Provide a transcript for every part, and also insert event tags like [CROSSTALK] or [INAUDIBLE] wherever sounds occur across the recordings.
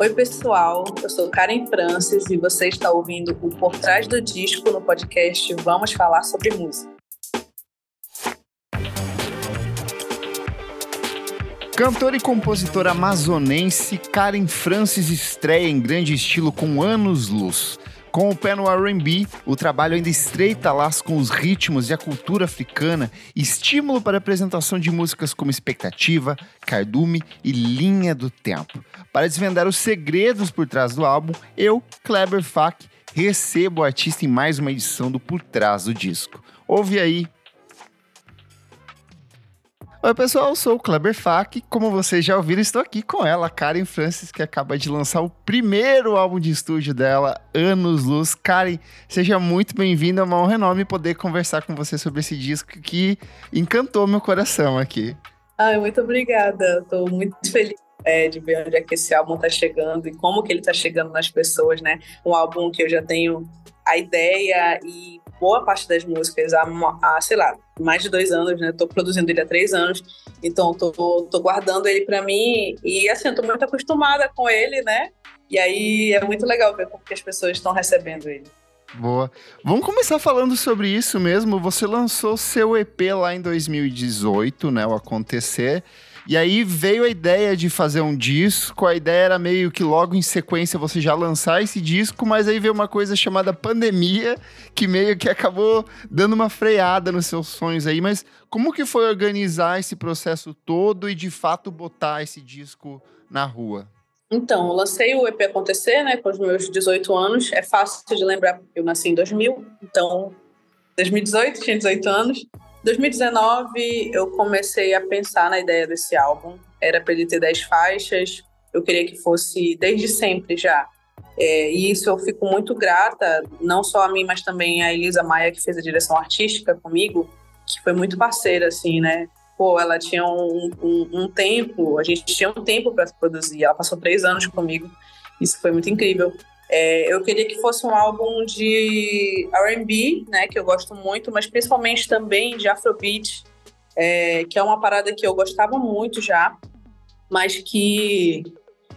Oi, pessoal. Eu sou Karen Francis e você está ouvindo o Por Trás do Disco no podcast Vamos Falar sobre Música. Cantora e compositora amazonense, Karen Francis estreia em grande estilo com Anos Luz. Com o pé no R&B, o trabalho ainda estreita laços com os ritmos e a cultura africana, estímulo para a apresentação de músicas como Expectativa, Cardume e Linha do Tempo. Para desvendar os segredos por trás do álbum, eu, Kleber Fak, recebo o artista em mais uma edição do Por Trás do Disco. Ouve aí Oi, pessoal, eu sou o Kleber Fak. Como vocês já ouviram, estou aqui com ela, Karen Francis, que acaba de lançar o primeiro álbum de estúdio dela, Anos Luz. Karen, seja muito bem-vinda, é uma honra enorme poder conversar com você sobre esse disco que encantou meu coração aqui. Ai, muito obrigada. Estou muito feliz é, de ver onde é que esse álbum está chegando e como que ele está chegando nas pessoas, né? Um álbum que eu já tenho a ideia e boa parte das músicas há, há sei lá, mais de dois anos, né? Tô produzindo ele há três anos, então tô, tô guardando ele para mim e assim, tô muito acostumada com ele, né? E aí é muito legal ver como que as pessoas estão recebendo ele. Boa. Vamos começar falando sobre isso mesmo. Você lançou seu EP lá em 2018, né? O Acontecer. E aí veio a ideia de fazer um disco. A ideia era meio que logo em sequência você já lançar esse disco, mas aí veio uma coisa chamada pandemia, que meio que acabou dando uma freada nos seus sonhos aí. Mas como que foi organizar esse processo todo e de fato botar esse disco na rua? Então, eu lancei o EP Acontecer, né, com os meus 18 anos. É fácil de lembrar, eu nasci em 2000, então 2018, tinha 18 anos. 2019 eu comecei a pensar na ideia desse álbum. Era para ele ter 10 faixas. Eu queria que fosse desde sempre já. É, e isso eu fico muito grata, não só a mim, mas também a Elisa Maia, que fez a direção artística comigo, que foi muito parceira, assim, né? Pô, ela tinha um, um, um tempo, a gente tinha um tempo para produzir. Ela passou três anos comigo. Isso foi muito incrível. É, eu queria que fosse um álbum de R&B, né, que eu gosto muito, mas principalmente também de Afrobeat, é, que é uma parada que eu gostava muito já, mas que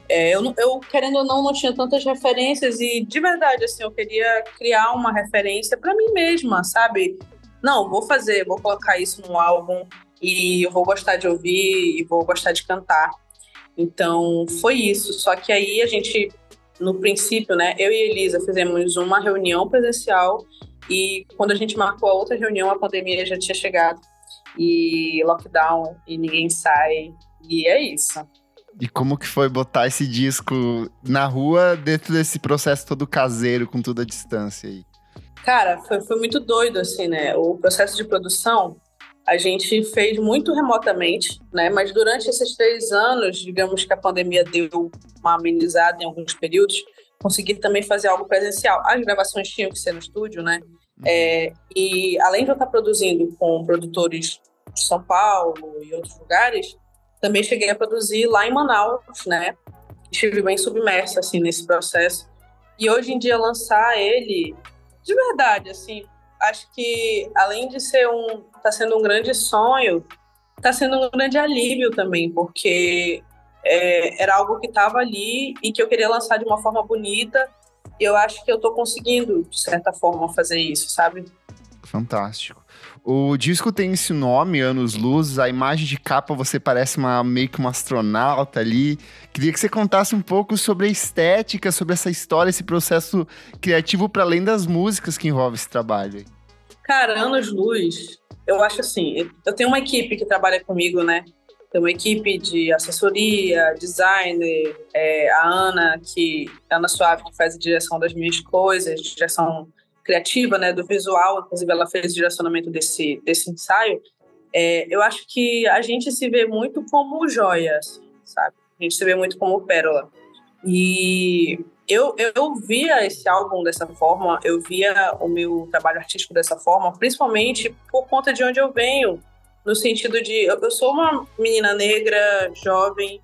é, eu, eu, querendo ou não, não tinha tantas referências e, de verdade, assim, eu queria criar uma referência para mim mesma, sabe? Não, vou fazer, vou colocar isso no álbum e eu vou gostar de ouvir e vou gostar de cantar. Então, foi isso. Só que aí a gente no princípio, né, eu e Elisa fizemos uma reunião presencial e quando a gente marcou a outra reunião, a pandemia já tinha chegado e lockdown e ninguém sai e é isso. E como que foi botar esse disco na rua dentro desse processo todo caseiro, com toda a distância aí? Cara, foi, foi muito doido, assim, né? O processo de produção, a gente fez muito remotamente, né? Mas durante esses três anos, digamos que a pandemia deu uma amenizada em alguns períodos, consegui também fazer algo presencial. As gravações tinham que ser no estúdio, né? Uhum. É, e além de eu estar produzindo com produtores de São Paulo e outros lugares, também cheguei a produzir lá em Manaus, né? Estive bem submersa, assim, nesse processo. E hoje em dia lançar ele, de verdade, assim, acho que além de ser um, tá sendo um grande sonho, tá sendo um grande alívio também, porque é, era algo que estava ali e que eu queria lançar de uma forma bonita. E eu acho que eu estou conseguindo, de certa forma, fazer isso, sabe? Fantástico. O disco tem esse nome, Anos Luz. A imagem de capa você parece uma, meio que uma astronauta ali. Queria que você contasse um pouco sobre a estética, sobre essa história, esse processo criativo para além das músicas que envolve esse trabalho. Cara, Anos Luz, eu acho assim, eu tenho uma equipe que trabalha comigo, né? Tem uma equipe de assessoria, designer, é, a Ana, que Ana Suave, que faz a direção das minhas coisas, direção criativa, né, do visual, inclusive ela fez o direcionamento desse, desse ensaio. É, eu acho que a gente se vê muito como joia, assim, sabe? A gente se vê muito como pérola. E eu, eu via esse álbum dessa forma, eu via o meu trabalho artístico dessa forma, principalmente por conta de onde eu venho, no sentido de eu, eu sou uma menina negra, jovem,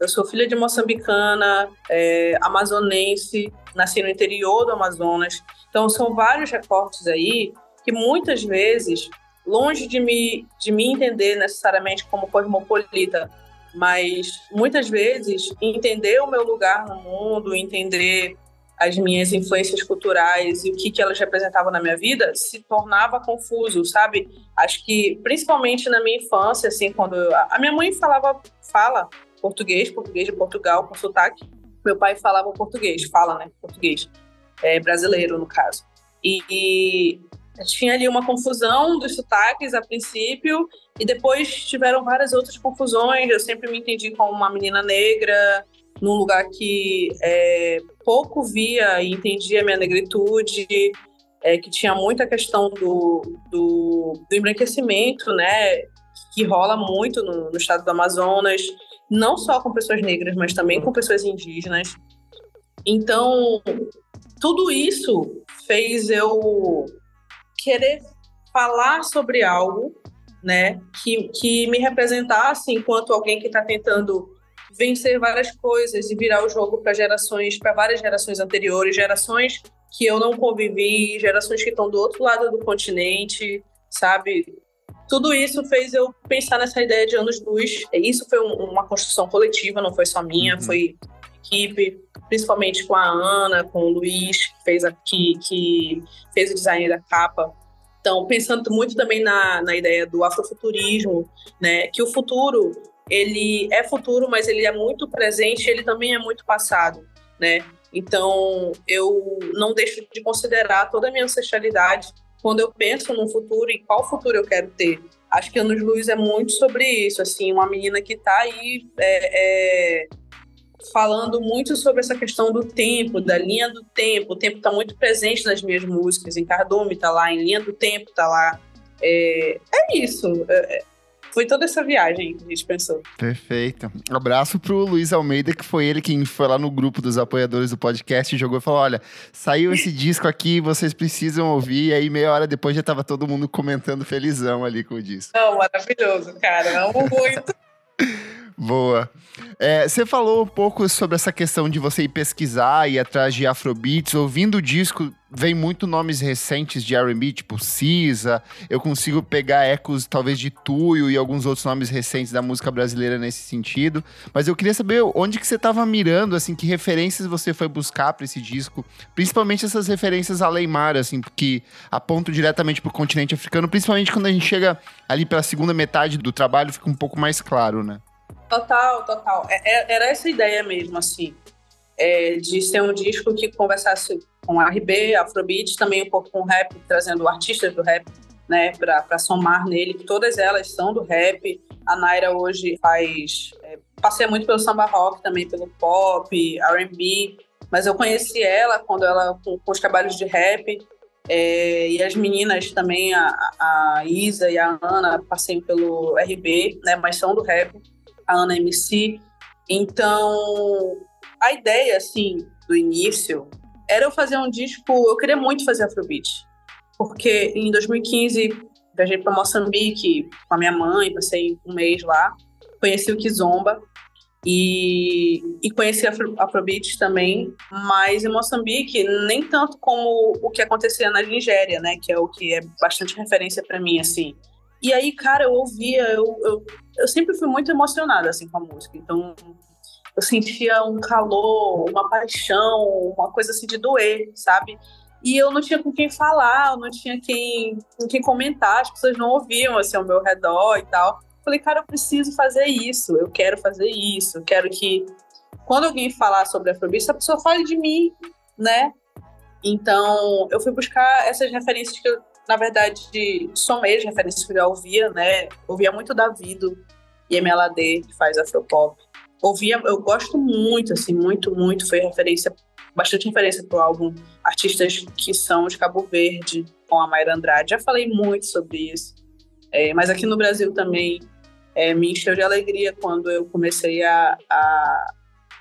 eu sou filha de moçambicana, é, amazonense, nasci no interior do Amazonas. Então são vários recortes aí que muitas vezes, longe de me, de me entender necessariamente como cosmopolita, mas muitas vezes entender o meu lugar no mundo, entender as minhas influências culturais e o que, que elas representavam na minha vida se tornava confuso, sabe? Acho que principalmente na minha infância, assim, quando eu, a minha mãe falava fala português, português de Portugal com sotaque, meu pai falava português, fala, né, português, é, brasileiro no caso. E, e tinha ali uma confusão dos sotaques a princípio e depois tiveram várias outras confusões. Eu sempre me entendi como uma menina negra, num lugar que é, pouco via e entendia minha negritude, é, que tinha muita questão do, do, do, embranquecimento, né, que rola muito no, no estado do Amazonas, não só com pessoas negras, mas também com pessoas indígenas. Então, tudo isso fez eu querer falar sobre algo, né, que, que me representasse enquanto alguém que está tentando vencer várias coisas e virar o jogo para gerações, para várias gerações anteriores, gerações que eu não convivi, gerações que estão do outro lado do continente, sabe? Tudo isso fez eu pensar nessa ideia de anos-luz. Isso foi um, uma construção coletiva, não foi só minha, uhum. foi equipe, principalmente com a Ana, com o Luiz, que fez, aqui, que fez o design da capa. Então, pensando muito também na, na ideia do afrofuturismo, né, que o futuro ele é futuro, mas ele é muito presente, ele também é muito passado, né? Então, eu não deixo de considerar toda a minha ancestralidade quando eu penso no futuro e qual futuro eu quero ter. Acho que Anos Luz é muito sobre isso, assim, uma menina que está aí é, é, falando muito sobre essa questão do tempo, da linha do tempo. O tempo está muito presente nas minhas músicas, em Cardume está lá, em Linha do Tempo está lá. É, é isso. É, é foi toda essa viagem que a gente pensou. Perfeito. Abraço pro Luiz Almeida, que foi ele quem foi lá no grupo dos apoiadores do podcast e jogou e falou: olha, saiu esse [LAUGHS] disco aqui, vocês precisam ouvir. E aí, meia hora depois, já tava todo mundo comentando felizão ali com o disco. Não, maravilhoso, cara. Amo muito. Boa. É, você falou um pouco sobre essa questão de você ir pesquisar e atrás de afrobeats. Ouvindo o disco, vem muito nomes recentes de R&B, tipo Cisa. Eu consigo pegar ecos, talvez, de Tuyo e alguns outros nomes recentes da música brasileira nesse sentido. Mas eu queria saber onde que você estava mirando, assim, que referências você foi buscar para esse disco. Principalmente essas referências a Leymar, assim, que apontam diretamente para o continente africano. Principalmente quando a gente chega ali pela segunda metade do trabalho, fica um pouco mais claro, né? Total, total. É, é, era essa ideia mesmo, assim, é, de ser um disco que conversasse com RB, Afrobeat, também um pouco com rap, trazendo artistas do rap, né, para somar nele, todas elas são do rap. A Naira hoje faz. É, passei muito pelo samba rock, também pelo pop, RB, mas eu conheci ela quando ela, com, com os trabalhos de rap. É, e as meninas também, a, a Isa e a Ana, passei pelo RB, né, mas são do rap a Ana MC. Então, a ideia, assim, do início, era eu fazer um disco. Eu queria muito fazer Afrobeat, porque em 2015 viajei para Moçambique com a minha mãe, passei um mês lá, conheci o Kizomba e, e conheci Afro, Afrobeat também, mas em Moçambique nem tanto como o que acontecia na Nigéria, né, que é o que é bastante referência para mim, assim. E aí, cara, eu ouvia, eu, eu, eu sempre fui muito emocionada, assim, com a música. Então, eu sentia um calor, uma paixão, uma coisa assim de doer, sabe? E eu não tinha com quem falar, eu não tinha quem, com quem comentar, as pessoas não ouviam, assim, ao meu redor e tal. Falei, cara, eu preciso fazer isso, eu quero fazer isso, eu quero que quando alguém falar sobre Afrobeat, a pessoa fale de mim, né? Então, eu fui buscar essas referências que eu na verdade, somei as referências que eu já ouvia, né? Ouvia muito Davido e MLAD, que faz Afropop. Ouvia, eu gosto muito, assim, muito, muito. Foi referência, bastante referência pro álbum Artistas que são de Cabo Verde, com a Mayra Andrade. Já falei muito sobre isso. É, mas aqui no Brasil também é, me encheu de alegria quando eu comecei a, a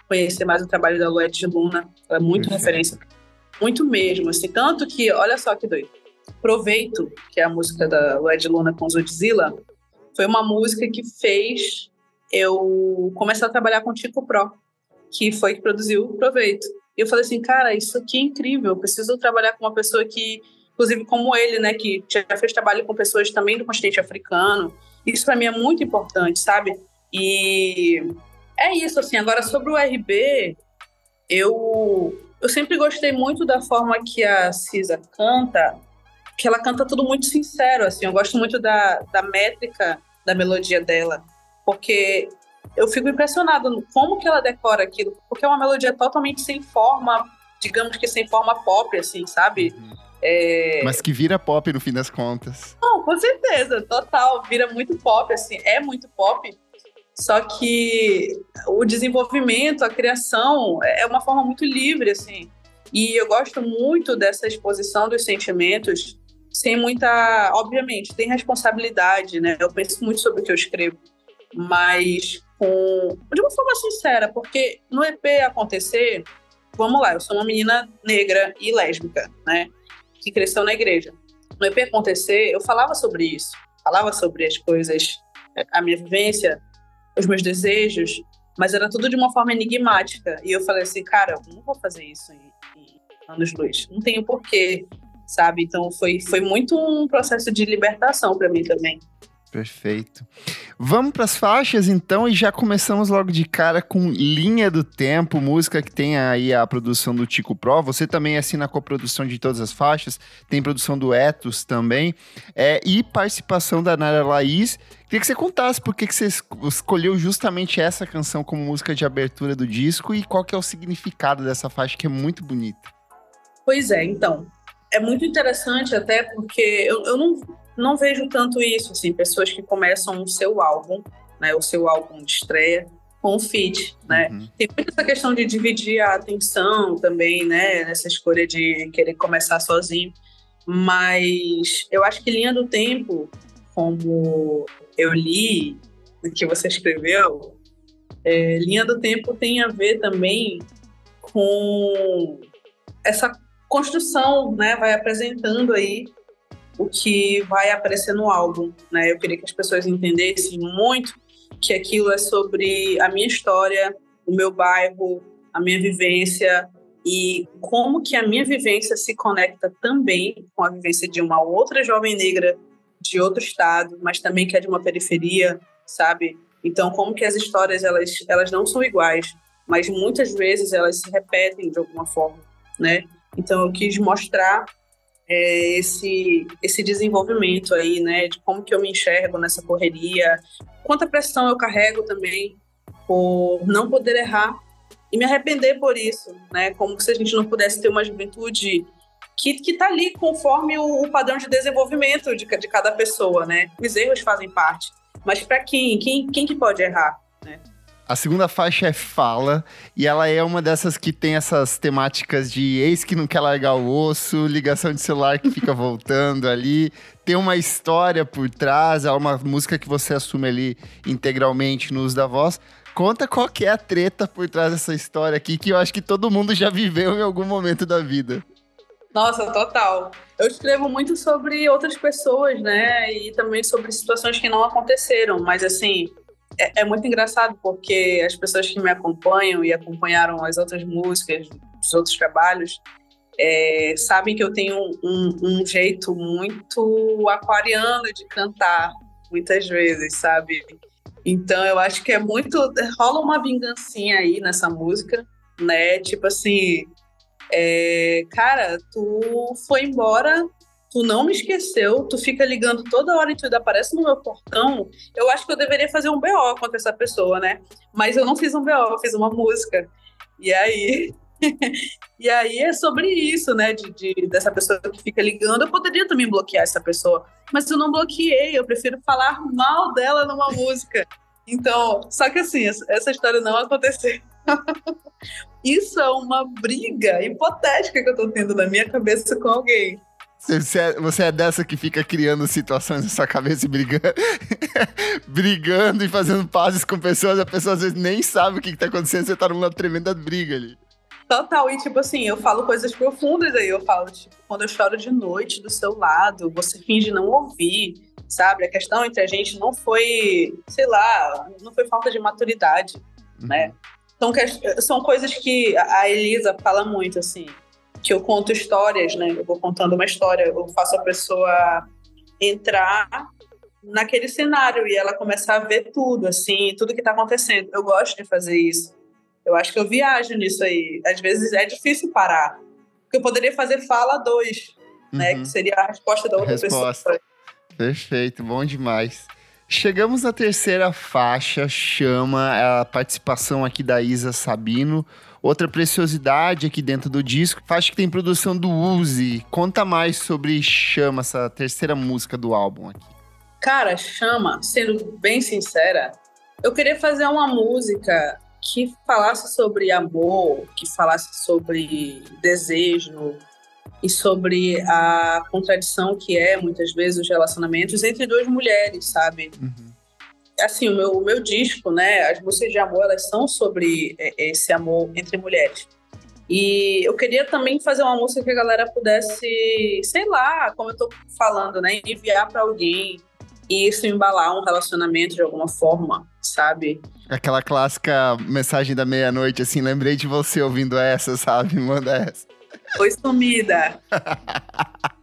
conhecer mais o trabalho da Lued Luna. Ela é muito uhum. referência, muito mesmo, assim. Tanto que, olha só que doido Proveito, que é a música da Led Luna com Zodzilla, foi uma música que fez eu começar a trabalhar com Tico Pro, que foi que produziu Proveito. E eu falei assim, cara, isso aqui é incrível, eu preciso trabalhar com uma pessoa que, inclusive como ele, né, que já fez trabalho com pessoas também do continente africano. Isso para mim é muito importante, sabe? E é isso, assim. Agora, sobre o RB, eu, eu sempre gostei muito da forma que a Cisa canta, que ela canta tudo muito sincero, assim. Eu gosto muito da, da métrica da melodia dela, porque eu fico impressionado no como que ela decora aquilo, porque é uma melodia totalmente sem forma, digamos que sem forma pop, assim, sabe? Uhum. É... Mas que vira pop no fim das contas. Não, com certeza, total, vira muito pop, assim, é muito pop. Só que o desenvolvimento, a criação é uma forma muito livre, assim. E eu gosto muito dessa exposição dos sentimentos, sem muita, obviamente, tem responsabilidade, né? Eu penso muito sobre o que eu escrevo, mas com de uma forma sincera, porque no EP acontecer, vamos lá, eu sou uma menina negra e lésbica, né? Que cresceu na igreja. No EP acontecer, eu falava sobre isso, falava sobre as coisas, a minha vivência, os meus desejos, mas era tudo de uma forma enigmática. E eu falei assim, cara, eu não vou fazer isso em, em anos luz, não tenho porquê, sabe? Então foi, foi muito um processo de libertação para mim também. Perfeito. Vamos para as faixas então e já começamos logo de cara com Linha do Tempo, música que tem aí a produção do Tico Pro. Você também assina a coprodução de todas as faixas, tem produção do Etos também, é, e participação da Nara Laís. Queria que você contasse por que, que você escolheu justamente essa canção como música de abertura do disco e qual que é o significado dessa faixa que é muito bonita. Pois é, então. É muito interessante até porque eu, eu não não vejo tanto isso, assim, pessoas que começam o seu álbum, né, o seu álbum de estreia com o feat, né? Uhum. Tem muita essa questão de dividir a atenção também, né, nessa escolha de querer começar sozinho, mas eu acho que Linha do Tempo, como eu li o que você escreveu, é, Linha do Tempo tem a ver também com essa construção, né, vai apresentando aí o que vai aparecer no álbum, né? Eu queria que as pessoas entendessem muito que aquilo é sobre a minha história, o meu bairro, a minha vivência e como que a minha vivência se conecta também com a vivência de uma outra jovem negra de outro estado, mas também que é de uma periferia, sabe? Então, como que as histórias elas elas não são iguais, mas muitas vezes elas se repetem de alguma forma, né? Então, eu quis mostrar é, esse, esse desenvolvimento aí, né, de como que eu me enxergo nessa correria, quanta pressão eu carrego também por não poder errar e me arrepender por isso, né, como se a gente não pudesse ter uma juventude que, que tá ali conforme o, o padrão de desenvolvimento de, de cada pessoa, né, os erros fazem parte, mas para quem? quem? Quem que pode errar? A segunda faixa é Fala, e ela é uma dessas que tem essas temáticas de ex que não quer largar o osso, ligação de celular que fica [LAUGHS] voltando ali, tem uma história por trás, é uma música que você assume ali integralmente no uso da voz. Conta qual que é a treta por trás dessa história aqui, que eu acho que todo mundo já viveu em algum momento da vida. Nossa, total. Eu escrevo muito sobre outras pessoas, né? E também sobre situações que não aconteceram, mas assim, é, é, muito engraçado porque as pessoas que me acompanham e acompanharam as outras músicas, os outros trabalhos, é, sabem que eu tenho um, um, jeito muito aquariano de cantar, muitas vezes, sabe? Então eu acho que é muito. rola uma vingancinha aí nessa música, né? Tipo assim. É, cara, tu foi embora tu não me esqueceu, tu fica ligando toda hora e tu aparece no meu portão, eu acho que eu deveria fazer um BO contra essa pessoa, né? Mas eu não fiz um BO, eu fiz uma música. E aí. [LAUGHS] e aí é sobre isso, né? De, de, dessa pessoa que fica ligando. Eu poderia também bloquear essa pessoa, mas eu não bloqueei, eu prefiro falar mal dela numa música. Então, só que assim, essa história não aconteceu. [LAUGHS] Isso é uma briga hipotética que eu tô tendo na minha cabeça com alguém. Você é, você é dessa que fica criando situações na sua cabeça e brigando, [LAUGHS] brigando e fazendo pazes com pessoas, a pessoa às vezes nem sabe o que, está acontecendo, você tá numa tremenda briga ali. Total, e tipo assim, eu falo coisas profundas aí, eu falo, tipo, quando eu choro de noite do seu lado, você finge não ouvir, sabe? A questão entre a gente não foi, sei lá, não foi falta de maturidade, uhum. né? Então, são coisas que a Elisa fala muito, assim, que eu conto histórias, né? Eu vou contando uma história, eu faço a pessoa entrar naquele cenário e ela começar a ver tudo, assim, tudo que está acontecendo. Eu gosto de fazer isso. Eu acho que eu viajo nisso aí. Às vezes é difícil parar. Porque eu poderia fazer fala dois, né? Uhum. Que seria a resposta da outra resposta. pessoa. Perfeito, bom demais. Chegamos à terceira faixa, chama a participação aqui da Isa Sabino. Outra preciosidade aqui dentro do disco, faixa que tem produção do Uzi. Conta mais sobre Chama, essa terceira música do álbum aqui. Cara, Chama, sendo bem sincera, eu queria fazer uma música que falasse sobre amor, que falasse sobre desejo e sobre a contradição que é, muitas vezes, os relacionamentos entre duas mulheres, sabe? Uhum. Assim, o meu, o meu disco, né, as músicas de amor, elas são sobre é, esse amor entre mulheres. E eu queria também fazer uma música que a galera pudesse, sei lá, como eu tô falando, né, enviar para alguém e isso embalar um relacionamento de alguma forma, sabe? Aquela clássica mensagem da meia-noite, assim, lembrei de você ouvindo essa, sabe? Manda essa. Foi sumida. [LAUGHS]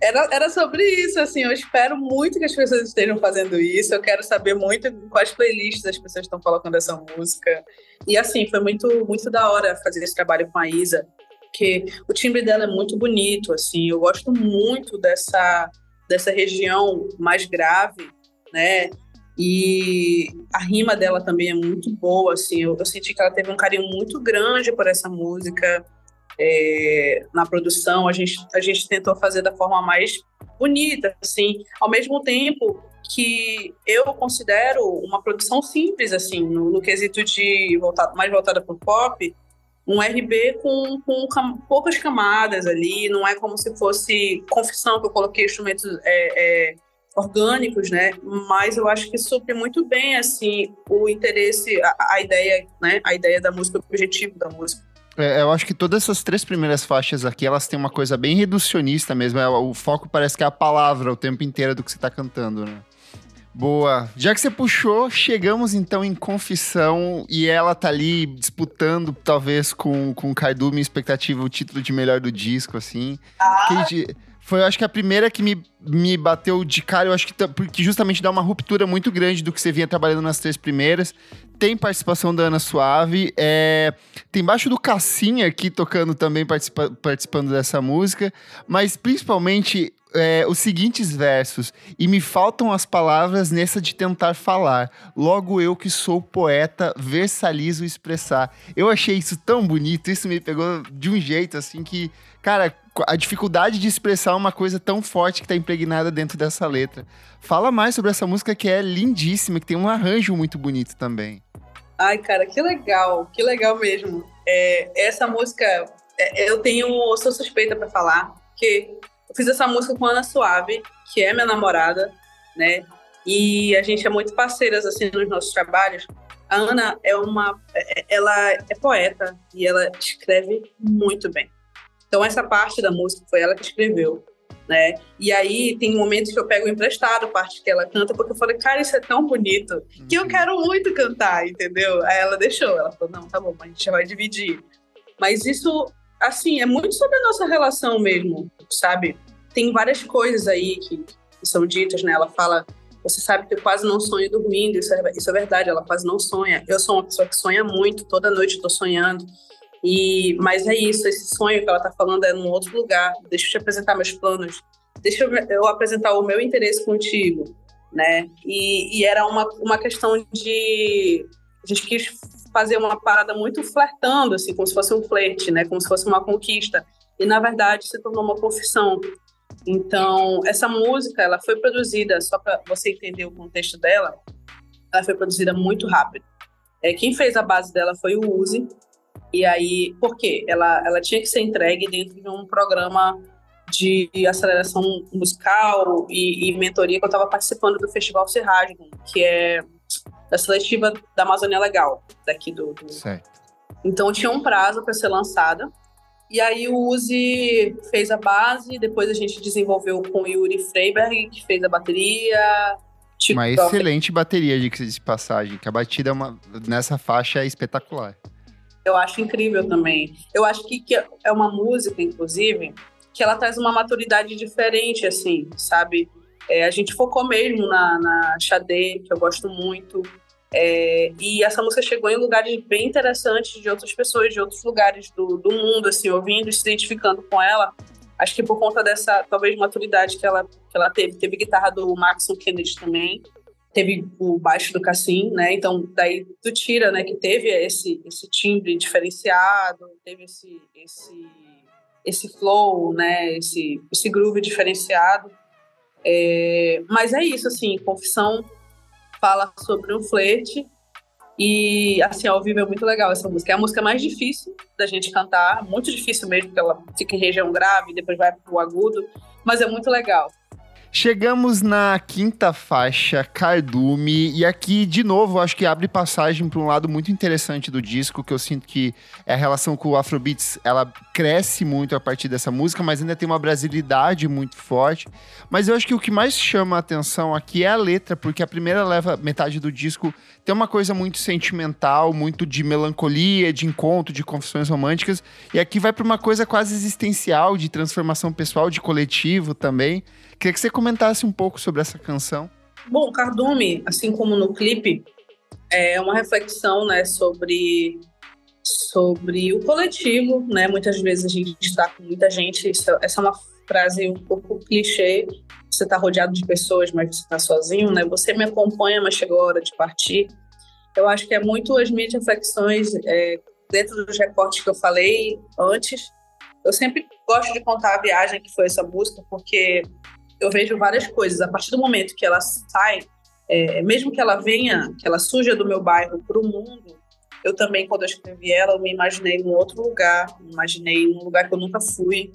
Era, era sobre isso, assim, eu espero muito que as pessoas estejam fazendo isso, eu quero saber muito quais playlists as pessoas estão colocando essa música. E assim, foi muito, muito da hora fazer esse trabalho com a Isa, porque o timbre dela é muito bonito, assim, eu gosto muito dessa, dessa região mais grave, né, e a rima dela também é muito boa, assim. Eu, eu senti que ela teve um carinho muito grande por essa música. É, na produção, a gente, a gente tentou fazer da forma mais bonita, assim. Ao mesmo tempo que eu considero uma produção simples, assim, no, no quesito de mais voltada para o pop, um RB com, com cam poucas camadas ali, não é como se fosse confissão que eu coloquei instrumentos é, é, orgânicos, né? Mas eu acho que supre muito bem assim o interesse, a, a ideia, né? A ideia da música, o objetivo da música. É, eu acho que todas essas três primeiras faixas aqui, elas têm uma coisa bem reducionista mesmo. É, o foco parece que é a palavra o tempo inteiro do que você está cantando, né? Boa. Já que você puxou, chegamos então em Confissão e ela tá ali disputando, talvez, com, com o Kaidu, minha expectativa, o título de melhor do disco, assim. Ah. Que, foi, eu acho que a primeira que me, me bateu de cara, eu acho que porque justamente dá uma ruptura muito grande do que você vinha trabalhando nas três primeiras. Tem participação da Ana Suave, é, tem baixo do Cassinha aqui tocando também, participa, participando dessa música, mas principalmente é, os seguintes versos. E me faltam as palavras nessa de tentar falar. Logo eu que sou poeta, versalizo expressar. Eu achei isso tão bonito, isso me pegou de um jeito assim que, cara, a dificuldade de expressar uma coisa tão forte que está impregnada dentro dessa letra. Fala mais sobre essa música que é lindíssima, que tem um arranjo muito bonito também. Ai, cara, que legal, que legal mesmo. É, essa música, é, eu tenho, eu sou suspeita para falar, que eu fiz essa música com a Ana Suave, que é minha namorada, né? E a gente é muito parceiras assim nos nossos trabalhos. A Ana é uma, é, ela é poeta e ela escreve muito bem. Então essa parte da música foi ela que escreveu, né? E aí tem momentos que eu pego emprestado parte que ela canta porque eu falei, cara, isso é tão bonito que eu uhum. quero muito cantar, entendeu? Aí ela deixou, ela falou, não, tá bom, a gente vai dividir. Mas isso, assim, é muito sobre a nossa relação mesmo, sabe? Tem várias coisas aí que, que são ditas, né? Ela fala você sabe que eu quase não sonho dormindo, isso é, isso é verdade, ela quase não sonha. Eu sou uma pessoa que sonha muito, toda noite estou sonhando. E, mas é isso, esse sonho que ela está falando é num outro lugar. Deixa eu te apresentar meus planos. Deixa eu, eu apresentar o meu interesse contigo, né? E, e, era uma, uma questão de a gente quis fazer uma parada muito flertando, assim, como se fosse um flerte, né? Como se fosse uma conquista. E na verdade se tornou uma confissão. Então essa música, ela foi produzida só para você entender o contexto dela. Ela foi produzida muito rápido. É, quem fez a base dela foi o Uzi, e aí, por quê? Ela, ela tinha que ser entregue dentro de um programa de aceleração musical e, e mentoria que eu estava participando do Festival Serrasgo, que é da seletiva da Amazônia Legal, daqui do. do... Certo. Então tinha um prazo para ser lançada. E aí o Uzi fez a base, depois a gente desenvolveu com o Yuri Freiberg, que fez a bateria. Tipo, uma excelente bateria de passagem, que a batida é uma, nessa faixa é espetacular. Eu acho incrível também. Eu acho que, que é uma música, inclusive, que ela traz uma maturidade diferente, assim, sabe? É, a gente focou mesmo na, na Xadê, que eu gosto muito. É, e essa música chegou em lugares bem interessantes de outras pessoas, de outros lugares do, do mundo, assim, ouvindo e se identificando com ela. Acho que por conta dessa, talvez, maturidade que ela, que ela teve. Teve guitarra do Maxon Kennedy também, teve o baixo do Cassim, né? Então, daí tu tira, né, que teve esse, esse timbre diferenciado, teve esse, esse, esse flow, né, esse, esse groove diferenciado. É, mas é isso, assim, Confissão fala sobre um flerte e, assim, ao vivo é muito legal essa música. É a música mais difícil da gente cantar, muito difícil mesmo, porque ela fica em região grave, depois vai pro agudo, mas é muito legal. Chegamos na quinta faixa, Cardume, e aqui, de novo, acho que abre passagem para um lado muito interessante do disco, que eu sinto que é a relação com o Afrobeats, ela cresce muito a partir dessa música, mas ainda tem uma brasilidade muito forte. Mas eu acho que o que mais chama a atenção aqui é a letra, porque a primeira leva metade do disco tem uma coisa muito sentimental, muito de melancolia, de encontro, de confissões românticas, e aqui vai para uma coisa quase existencial, de transformação pessoal, de coletivo também. Queria que você comentasse um pouco sobre essa canção. Bom, Cardume, assim como no clipe, é uma reflexão, né, sobre sobre o coletivo, né? Muitas vezes a gente está com muita gente. essa é uma frase um pouco clichê. Você está rodeado de pessoas, mas você está sozinho, né? Você me acompanha, mas chegou a hora de partir. Eu acho que é muito as minhas reflexões é, dentro dos recortes que eu falei antes. Eu sempre gosto de contar a viagem que foi essa música, porque eu vejo várias coisas. A partir do momento que ela sai, é, mesmo que ela venha, que ela suja do meu bairro para o mundo, eu também, quando eu escrevi ela, eu me imaginei em um outro lugar, me imaginei em um lugar que eu nunca fui.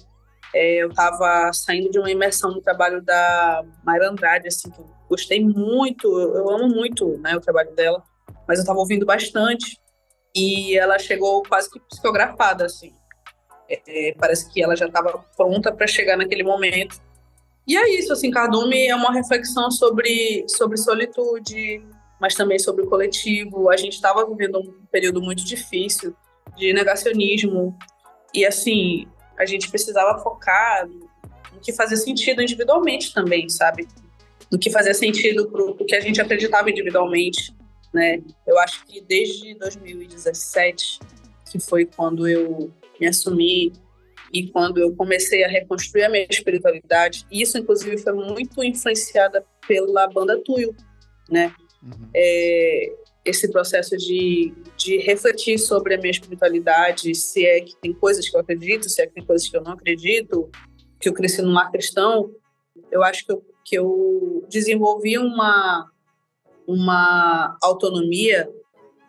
É, eu estava saindo de uma imersão no trabalho da Mayra Andrade, assim, que eu gostei muito, eu, eu amo muito né, o trabalho dela, mas eu estava ouvindo bastante e ela chegou quase que psicografada, assim. É, é parece que ela já estava pronta para chegar naquele momento e é isso, assim, Cardume é uma reflexão sobre, sobre solitude, mas também sobre o coletivo. A gente estava vivendo um período muito difícil de negacionismo e, assim, a gente precisava focar no que fazia sentido individualmente também, sabe? No que fazia sentido para o que a gente acreditava individualmente, né? Eu acho que desde 2017, que foi quando eu me assumi e quando eu comecei a reconstruir a minha espiritualidade, isso inclusive foi muito influenciada pela banda Tuyo, né? Uhum. É, esse processo de, de refletir sobre a minha espiritualidade, se é que tem coisas que eu acredito, se é que tem coisas que eu não acredito, que eu cresci num lar cristão, eu acho que eu, que eu desenvolvi uma, uma autonomia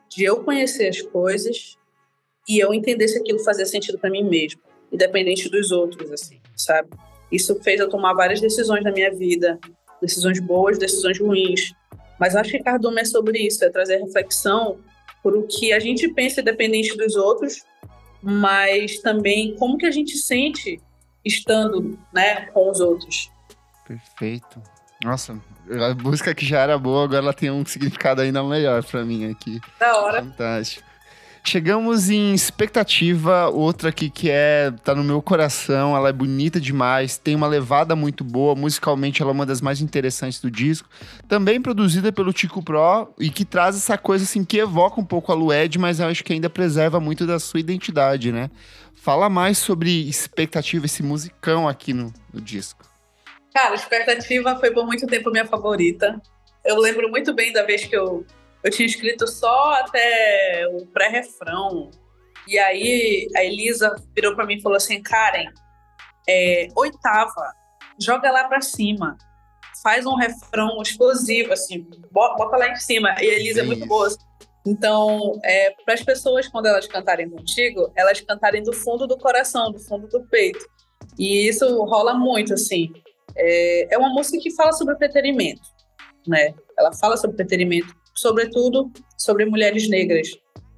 de eu conhecer as coisas e eu entender se aquilo fazia sentido para mim mesmo independente dos outros, assim, sabe? Isso fez eu tomar várias decisões na minha vida, decisões boas, decisões ruins. Mas acho que Cardume é sobre isso, é trazer reflexão por o que a gente pensa independente dos outros, mas também como que a gente sente estando, né, com os outros. Perfeito. Nossa, a música que já era boa, agora ela tem um significado ainda melhor para mim aqui. Da hora. Fantástico. Chegamos em expectativa, outra aqui que é tá no meu coração, ela é bonita demais, tem uma levada muito boa, musicalmente ela é uma das mais interessantes do disco. Também produzida pelo Tico Pro e que traz essa coisa assim que evoca um pouco a Lued, mas eu acho que ainda preserva muito da sua identidade, né? Fala mais sobre expectativa, esse musicão aqui no, no disco. Cara, expectativa foi por muito tempo minha favorita. Eu lembro muito bem da vez que eu eu tinha escrito só até o pré-refrão. E aí a Elisa virou para mim e falou assim: Karen, é, oitava, joga lá para cima. Faz um refrão explosivo, assim, bota lá em cima. E a Elisa é muito boa. Então, é, para as pessoas, quando elas cantarem contigo, elas cantarem do fundo do coração, do fundo do peito. E isso rola muito, assim. É, é uma música que fala sobre preterimento, né? Ela fala sobre preterimento sobretudo sobre mulheres negras,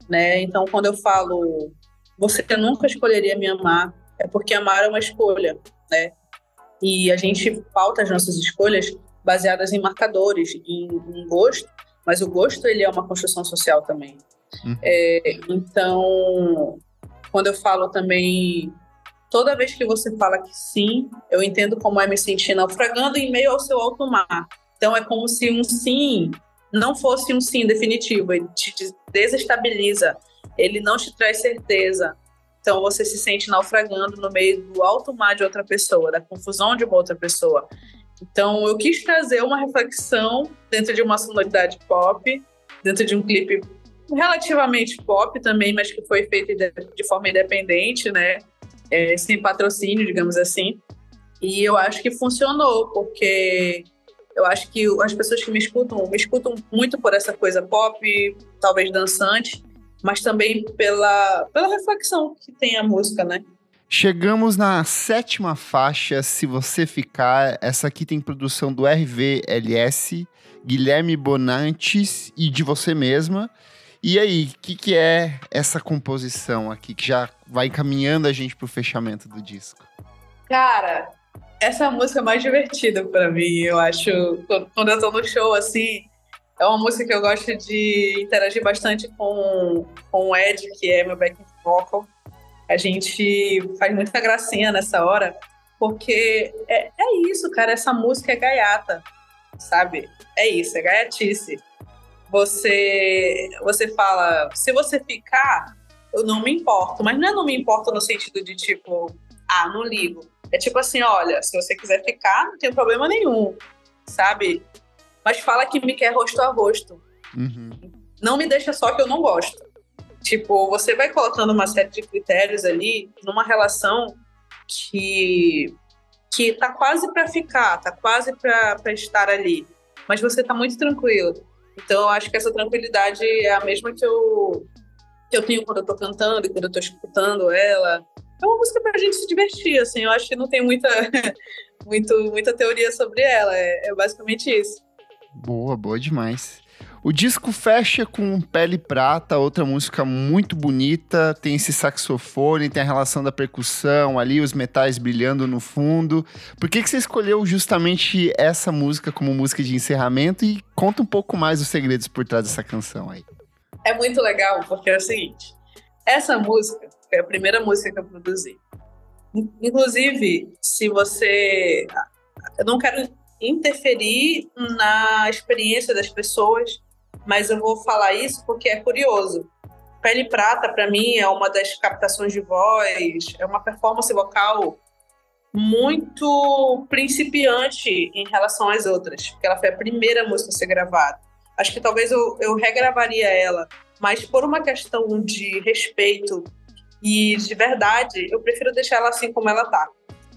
né? Então, quando eu falo você nunca escolheria me amar, é porque amar é uma escolha, né? E a gente pauta as nossas escolhas baseadas em marcadores, em, em gosto, mas o gosto ele é uma construção social também. Uhum. É, então, quando eu falo também toda vez que você fala que sim, eu entendo como é me sentir naufragando em meio ao seu alto mar. Então é como se um sim não fosse um sim definitivo, ele te desestabiliza, ele não te traz certeza. Então você se sente naufragando no meio do alto mar de outra pessoa, da confusão de uma outra pessoa. Então eu quis trazer uma reflexão dentro de uma sonoridade pop, dentro de um clipe relativamente pop também, mas que foi feito de forma independente, né? É, sem patrocínio, digamos assim. E eu acho que funcionou, porque eu acho que as pessoas que me escutam, me escutam muito por essa coisa pop, talvez dançante, mas também pela, pela reflexão que tem a música, né? Chegamos na sétima faixa, Se Você Ficar. Essa aqui tem produção do RVLS, Guilherme Bonantes e de você mesma. E aí, o que, que é essa composição aqui que já vai encaminhando a gente pro fechamento do disco? Cara, essa é música mais divertida para mim, eu acho. Quando eu tô no show, assim, é uma música que eu gosto de interagir bastante com, com o Ed, que é meu backing vocal. A gente faz muita gracinha nessa hora, porque é, é isso, cara. Essa música é gaiata, sabe? É isso, é gaiatice você, você fala, se você ficar, eu não me importo. Mas não é não me importo no sentido de tipo, ah, não ligo. É tipo assim, olha, se você quiser ficar, não tem problema nenhum, sabe? Mas fala que me quer rosto a rosto. Uhum. Não me deixa só que eu não gosto. Tipo, você vai colocando uma série de critérios ali numa relação que que tá quase para ficar, tá quase para estar ali, mas você tá muito tranquilo. Então, eu acho que essa tranquilidade é a mesma que eu, que eu tenho quando eu tô cantando e quando eu tô escutando ela. É uma música pra gente se divertir, assim. Eu acho que não tem muita, [LAUGHS] muito, muita teoria sobre ela. É, é basicamente isso. Boa, boa demais. O disco fecha com Pele Prata, outra música muito bonita. Tem esse saxofone, tem a relação da percussão ali, os metais brilhando no fundo. Por que, que você escolheu justamente essa música como música de encerramento? E conta um pouco mais os segredos por trás dessa canção aí. É muito legal, porque é o seguinte: essa música foi a primeira música que eu produzi. Inclusive, se você. Eu não quero interferir na experiência das pessoas, mas eu vou falar isso porque é curioso. Pele Prata, para mim, é uma das captações de voz, é uma performance vocal muito principiante em relação às outras, porque ela foi a primeira música a ser gravada. Acho que talvez eu, eu regravaria ela, mas por uma questão de respeito e de verdade, eu prefiro deixar ela assim como ela tá.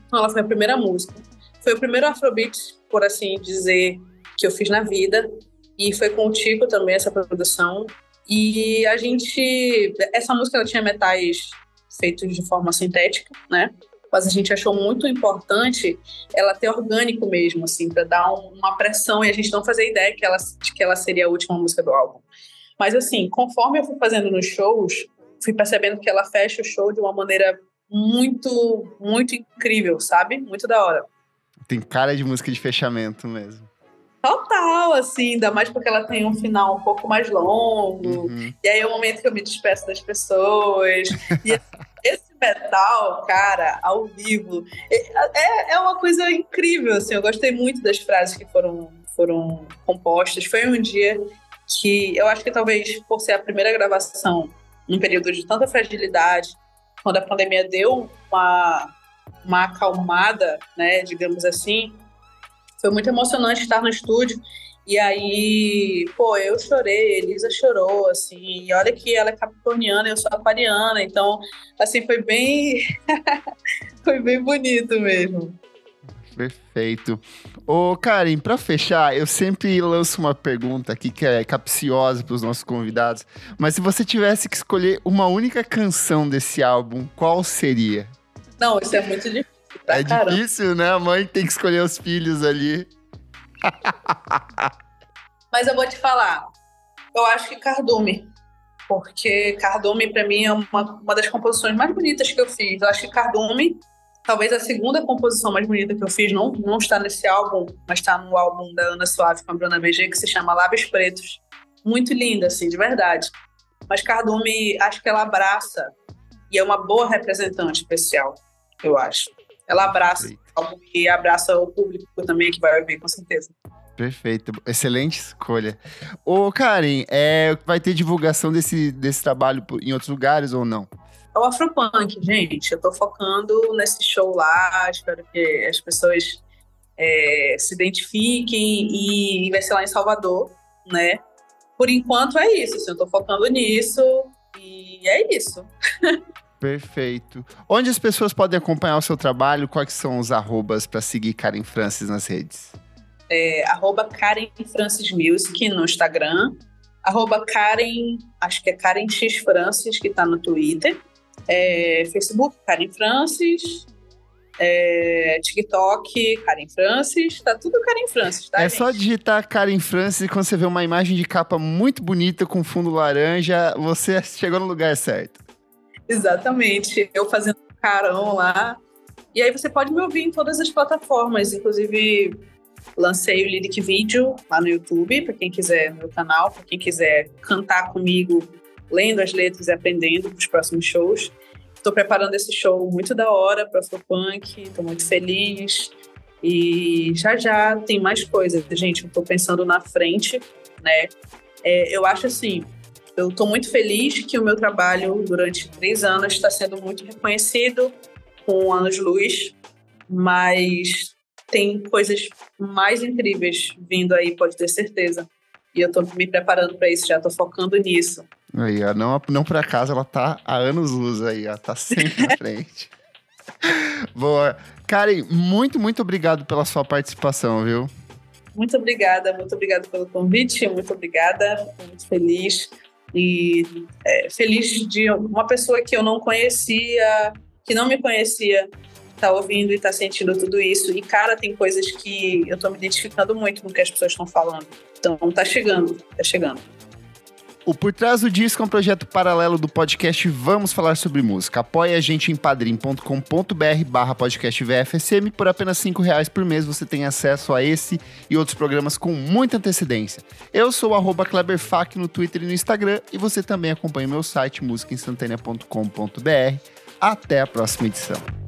Então, ela foi a primeira música. Foi o primeiro Afrobeat, por assim dizer, que eu fiz na vida. E foi com o Tico também essa produção. E a gente. Essa música ela tinha metais feitos de forma sintética, né? Mas a gente achou muito importante ela ter orgânico mesmo, assim, para dar um, uma pressão e a gente não fazer ideia que ela, de que ela seria a última música do álbum. Mas, assim, conforme eu fui fazendo nos shows, fui percebendo que ela fecha o show de uma maneira muito, muito incrível, sabe? Muito da hora. Tem cara de música de fechamento mesmo. Total, assim, ainda mais porque ela tem um final um pouco mais longo. Uhum. E aí é o momento que eu me despeço das pessoas. e [LAUGHS] esse metal, cara, ao vivo, é, é uma coisa incrível, assim. Eu gostei muito das frases que foram, foram compostas. Foi um dia que eu acho que talvez por ser a primeira gravação num período de tanta fragilidade, quando a pandemia deu uma, uma acalmada, né, digamos assim, foi muito emocionante estar no estúdio. E aí, pô, eu chorei, Elisa chorou, assim, e olha que ela é capricorniana, eu sou aquariana, então, assim, foi bem. [LAUGHS] foi bem bonito mesmo. Perfeito. Ô, Karen, para fechar, eu sempre lanço uma pergunta aqui que é capciosa para os nossos convidados, mas se você tivesse que escolher uma única canção desse álbum, qual seria? Não, isso é muito difícil é caramba. difícil, né? A mãe tem que escolher os filhos ali. [LAUGHS] Mas eu vou te falar. Eu acho que Cardume. Porque Cardume, para mim, é uma, uma das composições mais bonitas que eu fiz. Eu acho que Cardume, talvez a segunda composição mais bonita que eu fiz, não, não está nesse álbum, mas está no álbum da Ana Suave com a Bruna BG, que se chama Lábios Pretos. Muito linda, assim, de verdade. Mas Cardume, acho que ela abraça e é uma boa representante especial eu acho. Ela abraça, e abraça o público também que vai ouvir, com certeza. Perfeito, excelente escolha. Ô, Karen, é, vai ter divulgação desse, desse trabalho em outros lugares ou não? É o Afropunk, gente. Eu tô focando nesse show lá, espero que as pessoas é, se identifiquem e vai ser lá em Salvador, né? Por enquanto é isso, assim, eu tô focando nisso e é isso. Perfeito. Onde as pessoas podem acompanhar o seu trabalho? Quais são os arrobas para seguir Karen Francis nas redes? é, arroba Karen Francis Music no Instagram, arroba Karen, acho que é Karen X Francis, que está no Twitter, é, Facebook, Karen Francis, é, TikTok, Karen Francis, tá tudo Karen Francis, tá? É gente? só digitar Karen Francis e quando você vê uma imagem de capa muito bonita com fundo laranja, você chegou no lugar certo. Exatamente. Eu fazendo carão lá. E aí você pode me ouvir em todas as plataformas, inclusive Lancei o Lyric Video lá no YouTube, para quem quiser, no meu canal, para quem quiser cantar comigo, lendo as letras e aprendendo para os próximos shows. Estou preparando esse show muito da hora para Afropunk, estou muito feliz. E já já tem mais coisas, gente. Eu pensando na frente, né? É, eu acho assim, eu estou muito feliz que o meu trabalho durante três anos está sendo muito reconhecido com anos-luz, mas tem coisas mais incríveis vindo aí, pode ter certeza. E eu tô me preparando para isso, já tô focando nisso. Aí, ó, não, não por acaso ela tá há anos luz aí, ó, tá sempre na [LAUGHS] frente. Boa. Karen, muito, muito obrigado pela sua participação, viu? Muito obrigada, muito obrigada pelo convite, muito obrigada, muito feliz. E é, feliz de uma pessoa que eu não conhecia, que não me conhecia, tá ouvindo e tá sentindo tudo isso. E, cara, tem coisas que eu tô me identificando muito com o que as pessoas estão falando. Então, tá chegando, tá chegando. O Por Trás do Disco é um projeto paralelo do podcast Vamos Falar Sobre Música. Apoie a gente em padrim.com.br barra podcast VFSM. Por apenas cinco reais por mês você tem acesso a esse e outros programas com muita antecedência. Eu sou o Kleberfac no Twitter e no Instagram e você também acompanha meu site musicainstantanea.com.br. Até a próxima edição.